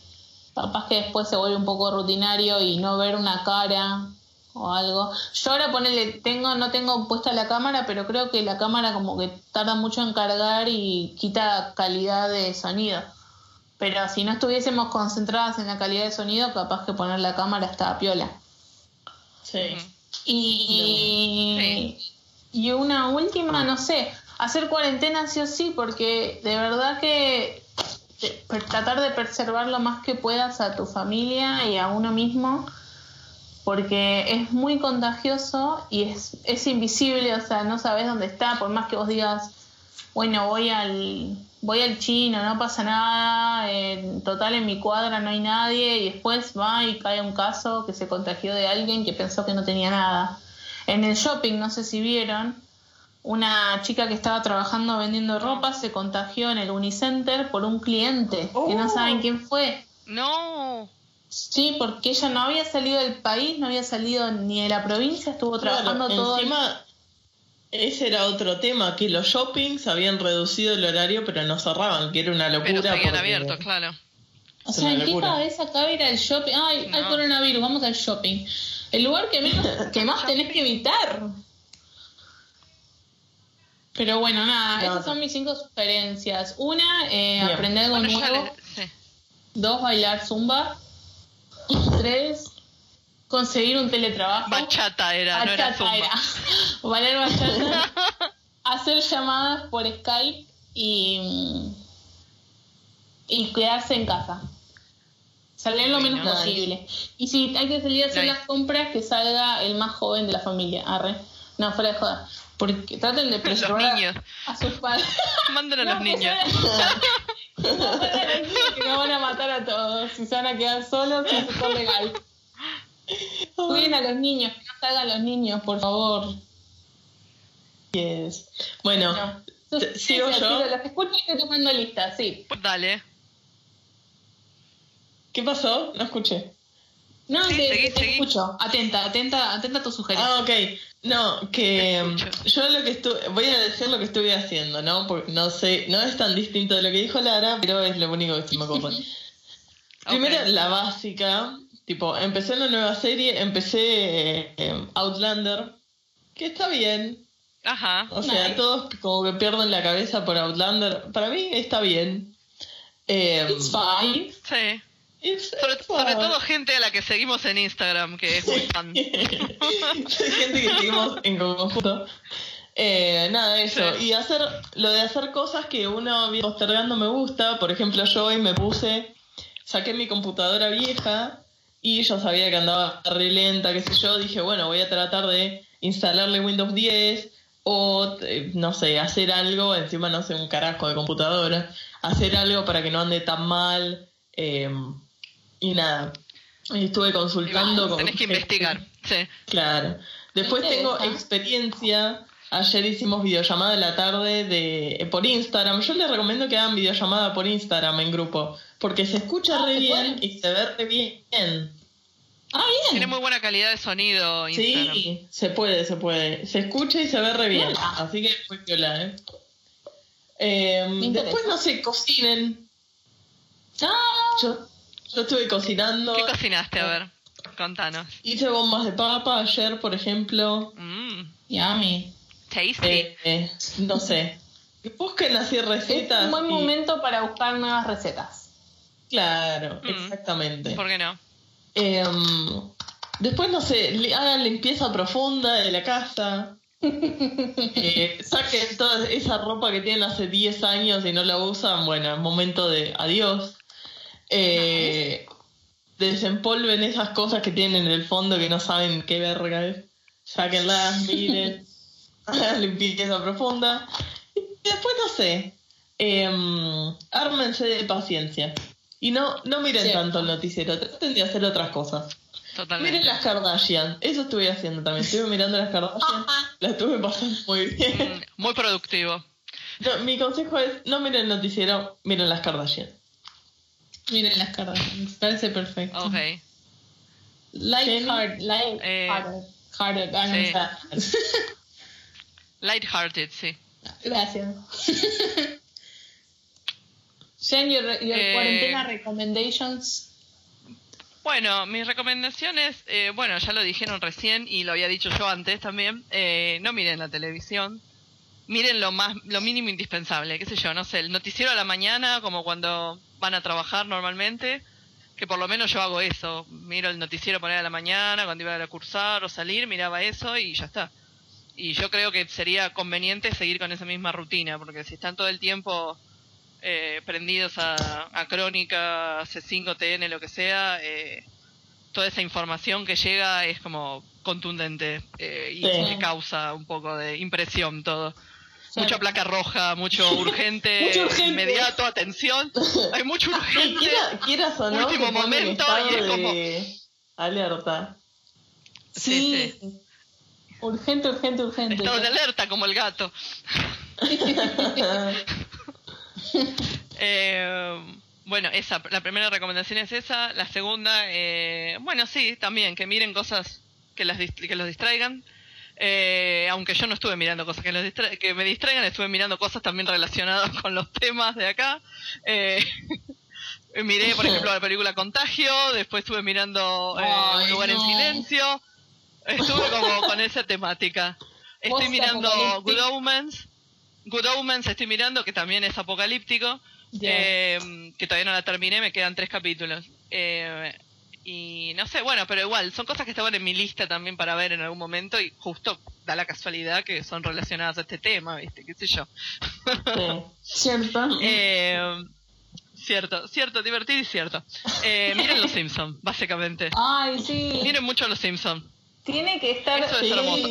capaz que después se vuelve un poco rutinario y no ver una cara o algo. Yo ahora ponele, tengo, no tengo puesta la cámara, pero creo que la cámara como que tarda mucho en cargar y quita calidad de sonido. Pero si no estuviésemos concentradas en la calidad de sonido, capaz que poner la cámara está a piola. Sí. Y, y una última, no sé, hacer cuarentena sí o sí, porque de verdad que per- tratar de preservar lo más que puedas a tu familia y a uno mismo porque es muy contagioso y es, es invisible, o sea, no sabes dónde está, por más que vos digas, bueno, voy al, voy al chino, no pasa nada, en total en mi cuadra no hay nadie, y después va y cae un caso que se contagió de alguien que pensó que no tenía nada. En el shopping, no sé si vieron, una chica que estaba trabajando vendiendo ropa se contagió en el Unicenter por un cliente, que no saben quién fue. No. Sí, porque ella no había salido del país, no había salido ni de la provincia, estuvo trabajando Claro, todo. el- encima, ese era otro tema, que los shoppings habían reducido el horario, pero no cerraban, que era una locura. Pero seguían porque- abiertos, claro. O sea, ¿en qué cabeza cabe ir al shopping? Ay, hay No. coronavirus, vamos al shopping. El lugar que, menos, que más tenés que evitar. Pero bueno, nada, No, esas no. son mis cinco sugerencias. Una, eh, aprender algo Bueno, nuevo. le- sí. Dos, bailar zumba. Tres, conseguir un teletrabajo. Bachata era, no era Bachata zumba. era. Bailar bachata. hacer llamadas por Skype y, y quedarse en casa. Salir lo menos Bueno. posible. Y si hay que salir a hacer las compras, que salga el más joven de la familia. Arre. No, fuera de joda. Porque traten de preservar a- niños. a sus padres. Manden a No, los niños. Que no que van a matar a todos. Si se van a quedar solos, es súper legal. Cuiden a los niños, que no salgan los niños, por favor. Yes. Bueno, No. te- Sí, ¿sigo yo? Los escucho y estoy tomando lista, sí. Pues Dale. ¿qué pasó? No escuché. No, Sí, te, seguí, te seguí. escucho. Atenta, atenta, atenta a tu sugerencia. Ah, ok. No, que um, yo lo que estuve, voy a decir lo que estuve haciendo, ¿no? Porque no sé, no es tan distinto de lo que dijo Lara, pero es lo único que se me ocurre. Primero, la básica, tipo, empecé una nueva serie, empecé eh, eh, Outlander, que está bien. Ajá. O sea, Nice. todos como que pierden la cabeza por Outlander. Para mí está bien. Eh, It's fine. Sí. Sobre, todo gente a la que seguimos en Instagram, que es muy fan. Gente que seguimos en conjunto. Eh, nada, eso. Sí. Y hacer lo de hacer cosas que uno viene postergando me gusta. Por ejemplo, yo hoy me puse, saqué mi computadora vieja y yo sabía que andaba re lenta, qué sé yo. Dije, bueno, voy a tratar de instalarle Windows 10 o, eh, no sé, hacer algo. Encima no sé un carajo de computadora. Hacer algo para que no ande tan mal. eh, y nada. Y estuve consultando con Tenés que gente. investigar. Sí. Claro. Después tengo experiencia. Ayer hicimos videollamada en la tarde de eh, por Instagram. Yo les recomiendo que hagan videollamada por Instagram en grupo. Porque se escucha Ah, re ¿se bien puede? y se ve re bien. Ah, Tiene bien. muy buena calidad de sonido Instagram. Sí, se puede, se puede. Se escucha y se ve re bien. Así que muy piola, ¿eh? Eh, después, no sé, cocinen. Ah, Yo, yo estuve cocinando. ¿Qué cocinaste? A ver, contanos. Hice bombas de papa ayer, por ejemplo. Mmm, yummy. tasty. Eh, eh, no sé. Busquen así Es recetas. un buen y- momento para buscar nuevas recetas. Claro, Mm. exactamente. ¿Por qué no? Em, después, no sé, li- hagan limpieza profunda de la casa. Eh, saquen toda esa ropa que tienen hace 10 años y no la usan. Bueno, es momento de adiós. Eh, Desempolven esas cosas que tienen en el fondo que no saben qué verga es. Sáquenlas, miren. hagan limpieza profunda. Y después, no sé. em, ármense de paciencia. Y no, no miren tanto el noticiero, traten de hacer otras cosas. Totalmente. Miren las Kardashian, eso estuve haciendo también. Estuve mirando las Kardashian, las estuve pasando muy bien. Mm, Muy productivo. No, mi consejo es: no miren el noticiero, miren las Kardashian. Miren las caras. Me parece perfecto. Ok. Light Jenny. heart, light Eh, hearted. Lighthearted, sí. Gracias. Jen, your, your Eh, cuarentena recommendations. Bueno, mis recomendaciones, eh, bueno, ya lo dijeron recién y lo había dicho yo antes también. eh, no miren la televisión. Miren lo más, lo mínimo indispensable, qué sé yo, no sé, el noticiero a la mañana, como cuando van a trabajar normalmente, que por lo menos yo hago eso. Miro el noticiero poner a la mañana, cuando iba a cursar o salir, miraba eso y ya está. Y yo creo que sería conveniente seguir con esa misma rutina, porque si están todo el tiempo eh, prendidos a, a Crónica, C5, TN, lo que sea, eh, toda esa información que llega es como contundente eh, y Sí. causa un poco de impresión todo. Sí. Mucha placa roja, mucho urgente, Mucho urgente. inmediato, atención. Hay mucho Sí, urgente. quiera- quieras o no, Último momento, y es como- alerta. Sí, Sí. Urgente, urgente, urgente. Estado de alerta como el gato. Eh, bueno, esa, la primera recomendación es esa. La segunda, eh, bueno, sí, también, que miren cosas que, las, que los distraigan. Eh, aunque yo no estuve mirando cosas que, los distra- que me distraigan, estuve mirando cosas también relacionadas con los temas de acá. Eh, miré, por ejemplo, la película Contagio, después estuve mirando eh, Ay, Un lugar en silencio. Estuve como con esa temática. Estoy mirando. Good Omens. Good Omens estoy mirando, que también es apocalíptico. Eh, que todavía no la terminé, me quedan tres capítulos. Eh, y no sé, bueno, pero igual, son cosas que estaban en mi lista también para ver en algún momento y justo da la casualidad que son relacionadas a este tema, ¿viste? ¿Qué sé yo? Sí. ¿Cierto? Eh, cierto, cierto, divertido y cierto. Eh, miren Los Simpsons, básicamente. Ay, sí. Miren mucho Los Simpsons. Tiene que estar. Eso es sí. hermoso.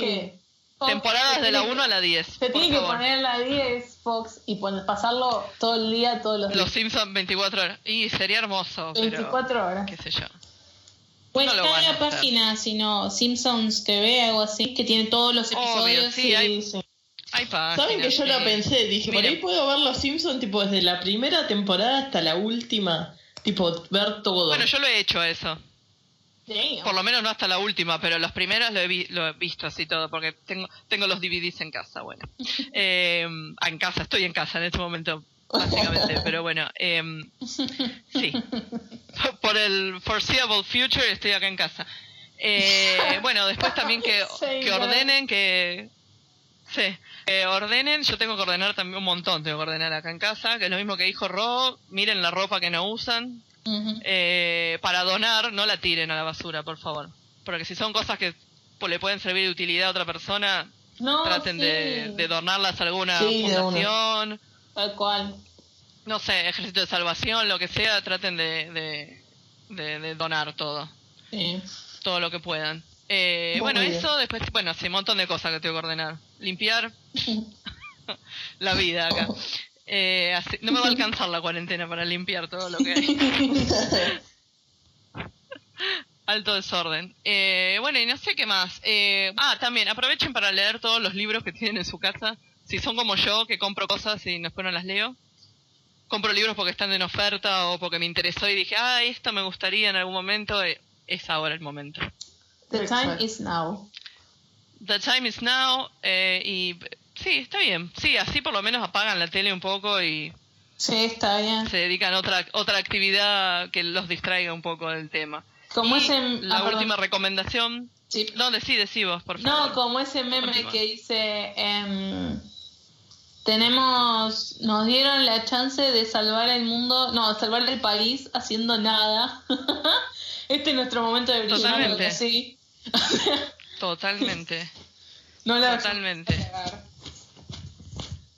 Fox Temporadas de la tiene 1 a la 10. Se tiene que poner la 10 Fox y pasarlo todo el día, todos los Los días. Simpsons 24 horas. Y sería hermoso, pero 24 horas. qué sé yo. Pues No está la página, sino Simpsons TV, algo así, que tiene todos los Obvio, episodios. hay- sí. Hay páginas, Saben que yo la sí. pensé, dije, por Miren. ahí puedo ver los Simpsons tipo desde la primera temporada hasta la última, tipo ver todo. Bueno, yo lo he hecho eso. Damn. Por lo menos no hasta la última, pero los primeros lo he, vi- lo he visto así todo, porque tengo, tengo los DVDs en casa, bueno. Eh, en casa, estoy en casa en este momento, básicamente, pero bueno. eh, sí. Por el foreseeable future estoy acá en casa. Eh, bueno, después también que, ordenen, que... Sí, ordenen, yo tengo que ordenar también un montón, tengo que ordenar acá en casa, que es lo mismo que dijo Ro, miren la ropa que no usan, eh, para donar, no la tiren a la basura, por favor. Porque si son cosas que le pueden servir de utilidad a otra persona, No, traten sí. de, de donarlas a alguna Sí, fundación, Tal cual. no sé, ejército de salvación, lo que sea, traten de, de, de- de donar todo, Sí. todo lo que puedan. Eh, bueno, bien. eso, después, bueno, sí, un montón de cosas que tengo que ordenar. Limpiar la vida acá. Eh, así- no me va a alcanzar la cuarentena para limpiar todo lo que hay. Alto desorden. Eh, bueno, y no sé qué más. Eh, ah, también aprovechen para leer todos los libros que tienen en su casa. Si son como yo, que compro cosas y después no las leo. Compro libros porque están en oferta o porque me interesó y dije, ah, esto me gustaría en algún momento. eh, es ahora el momento. The time is now. The time is now. eh, y sí, está bien. Sí, así por lo menos apagan la tele un poco y Sí, está bien. se dedican a otra, otra actividad que los distraiga un poco del tema. Como Y ese. la ah, perdón. última recomendación. Sí. No, decí, decí vos, por favor. No, como ese meme que dice, tenemos, nos dieron la chance de salvar el mundo, no, salvar el país haciendo nada. este es nuestro momento de brillar, Totalmente. sí. Totalmente. No la Totalmente.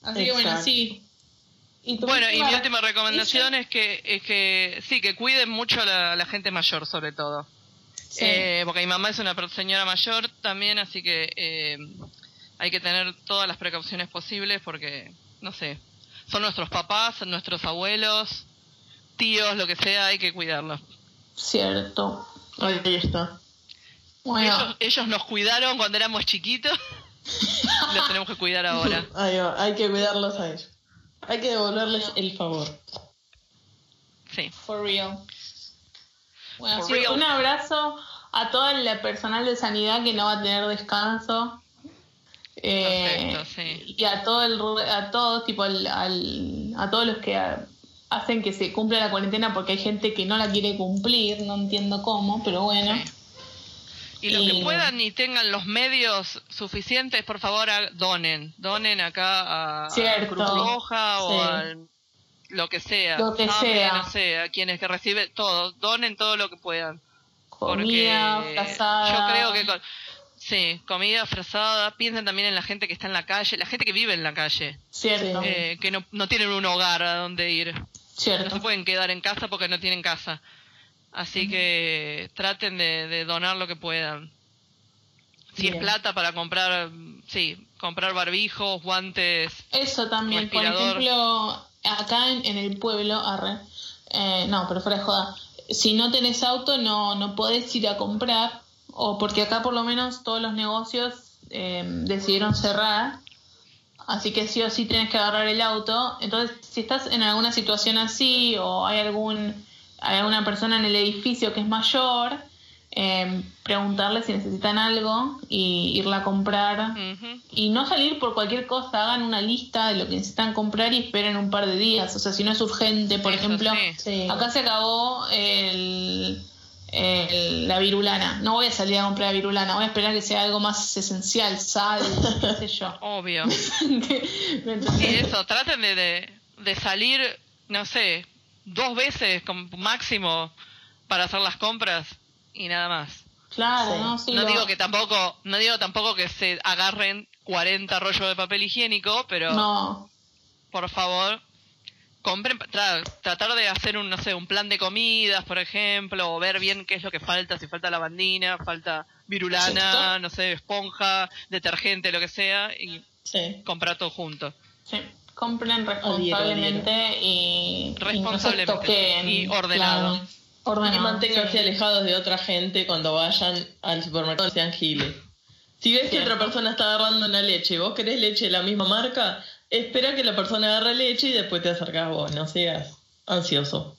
Así que bueno, sí. Y Bueno, y mi última- recomendación es que, es que sí, que cuiden mucho a la, la gente mayor, sobre todo. Sí. Eh, porque mi mamá es una señora mayor también, así que eh, hay que tener todas las precauciones posibles porque, no sé, son nuestros papás, son nuestros abuelos, tíos, lo que sea, hay que cuidarlos. Cierto. Ahí está. Bueno, Ellos, ellos nos cuidaron cuando éramos chiquitos, los tenemos que cuidar ahora. Ahí va, hay que cuidarlos a ellos. Hay que devolverles el favor. Sí. for real. Bueno, For sí, real. un abrazo a todo el personal de sanidad que no va a tener descanso. Eh, Perfecto, sí. Y a todo el a todos tipo al, al- a todos los que hacen que se cumpla la cuarentena porque hay gente que no la quiere cumplir, no entiendo cómo, pero bueno. Sí. Y los que puedan y tengan los medios suficientes, por favor, donen. Donen acá a. Cruz Roja o al- lo que sea. Lo que sea. No sé, a quienes que reciben todo. Donen todo lo que puedan. Comida, porque frazada. yo creo que con, sí, comida frazada. Piensen también en la gente que está en la calle, la gente que vive en la calle, Cierto, eh, que no, no tienen un hogar a donde ir. No cierto. se pueden quedar en casa porque no tienen casa. Así que traten de, de donar lo que puedan. Si es plata para comprar, sí, comprar barbijos, guantes. Eso también, por ejemplo, acá en, en el pueblo, arre, eh, no, pero fuera de joda, si no tenés auto no, no podés ir a comprar, o porque acá por lo menos todos los negocios eh, decidieron cerrar, así que sí o sí tenés que agarrar el auto, entonces si estás en alguna situación así o hay algún hay alguna persona en el edificio que es mayor, eh, preguntarle si necesitan algo y irla a comprar y no salir por cualquier cosa, hagan una lista de lo que necesitan comprar y esperen un par de días. O sea, si no es urgente, por Eso ejemplo, sí. Sí. acá se acabó el, el- la virulana. No voy a salir a comprar la virulana, voy a esperar que sea algo más esencial, sal, qué sé yo. Obvio. Y eso, traten de, de, de salir, no sé, dos veces como máximo para hacer las compras y nada más. Claro, Sí. no, sí, no lo- digo que tampoco, no digo tampoco que se agarren 40 rollos de papel higiénico, pero No, por favor, compren, tra- tratar de hacer un, no sé, un plan de comidas, por ejemplo, o ver bien qué es lo que falta, si falta lavandina, falta virulana, no sé, esponja, detergente, lo que sea, y Sí. comprar todo junto. sí. Compren responsablemente y, Responsablemente. y no se toquen, Y ordenado. claro. Ordenado, Y manténganse sí. alejados de otra gente cuando vayan al supermercado y sean giles. Si ves que otra persona está agarrando una leche y vos querés leche de la misma marca, espera que la persona agarre leche y después te acercás vos, no seas ansioso.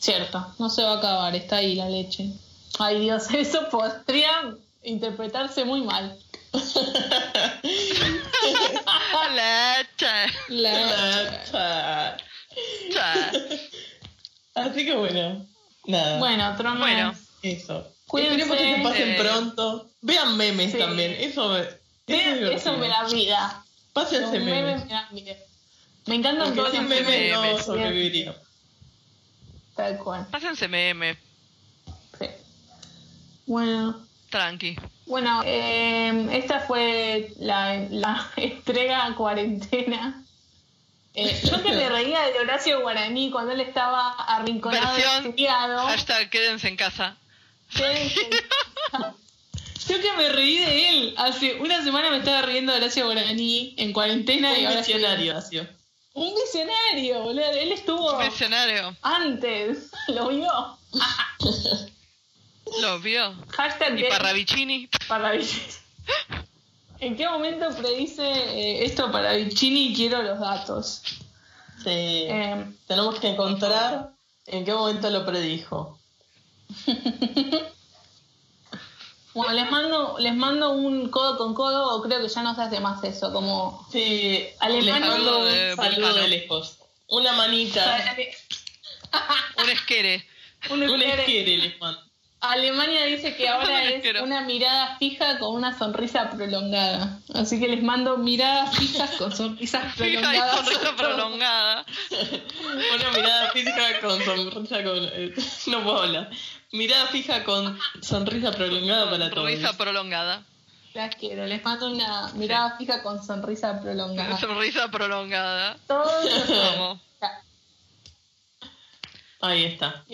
Cierto, no se va a acabar, está ahí la leche. Ay Dios, eso podría interpretarse muy mal. Leche. La- Así que bueno, nada. Bueno. Bueno. Eso. Cuídense. Esperemos que se pasen pronto. Vean memes Sí. también. Eso, me- eso, es Vean, eso me da vida. Pásense Los memes. memes me encantan Porque todos los memes no memes. sobreviviría. Tal cual. Pásense meme, Sí. Bueno. tranqui. Bueno, eh, esta fue la, la entrega cuarentena. Eh, yo que me reía de Horacio Guaraní cuando él estaba arrinconado, Versión. Hashtag quédense en casa. Yo que me reí de él. Hace una semana me estaba riendo de Horacio Guaraní en cuarentena y Un ahora visionario ha sido. Un visionario, boludo. Él estuvo Visionario. antes. Lo vio. Lo vio. Hashtag Y de- Parravicini. ¿En qué momento predice eh, esto para Vicini? Quiero los datos. Sí. Eh, Tenemos que encontrar en qué momento lo predijo. Bueno, les mando, les mando un codo con codo, o creo que ya no se hace más eso, como Sí, Alemania- les mando de un saludo Vulcano. de lejos. Una manita. Un esquere. un esquere les mando. Alemania dice que ahora es una mirada fija con una sonrisa prolongada. Así que les mando miradas fijas con sonrisas Fija y prolongadas. sonrisa prolongada. Una mirada fija con sonrisa con. eh, no puedo hablar. Mirada fija con sonrisa prolongada para todos. Sonrisa prolongada. Las quiero, les mando una mirada fija con sonrisa prolongada. Sonrisa prolongada. Todos. Ahí está.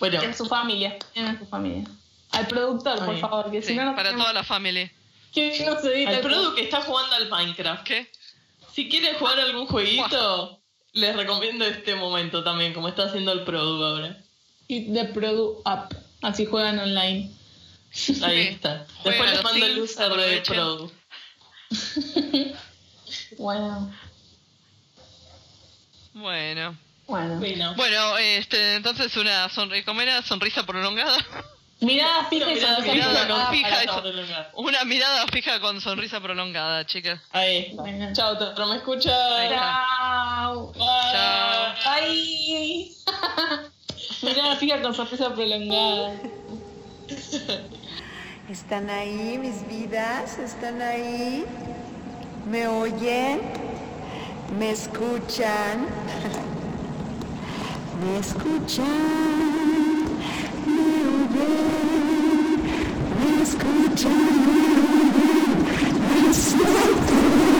Bueno, en su familia, en su familia. Al productor, por favor, que Sí, si no, no para tenemos- toda la familia. que no se edita al el Produ que está jugando al Minecraft. ¿Qué? Si quieren jugar algún jueguito, les recomiendo este momento también, como está haciendo el Produ ahora. Hit the Produ Up. Así juegan online. Ahí Sí. está. Después les mando el user de. Produ. Bueno, Bueno. Bueno. Bueno. Bueno, este, entonces una sonrisa, ¿cómo era? Sonrisa prolongada. Mirada fija y sonrisa mirada prolongada fija. Una mirada fija con sonrisa prolongada, chicas. Ahí. Bueno. Chao, Totoro, ¿me está. Chao. Bye. Chao. Ay. Mirada fija con sonrisa prolongada. ¿Están ahí mis vidas? ¿Están ahí? ¿Me oyen? ¿Me escuchan? de escuchar, de oír, de escuchar, de oír, de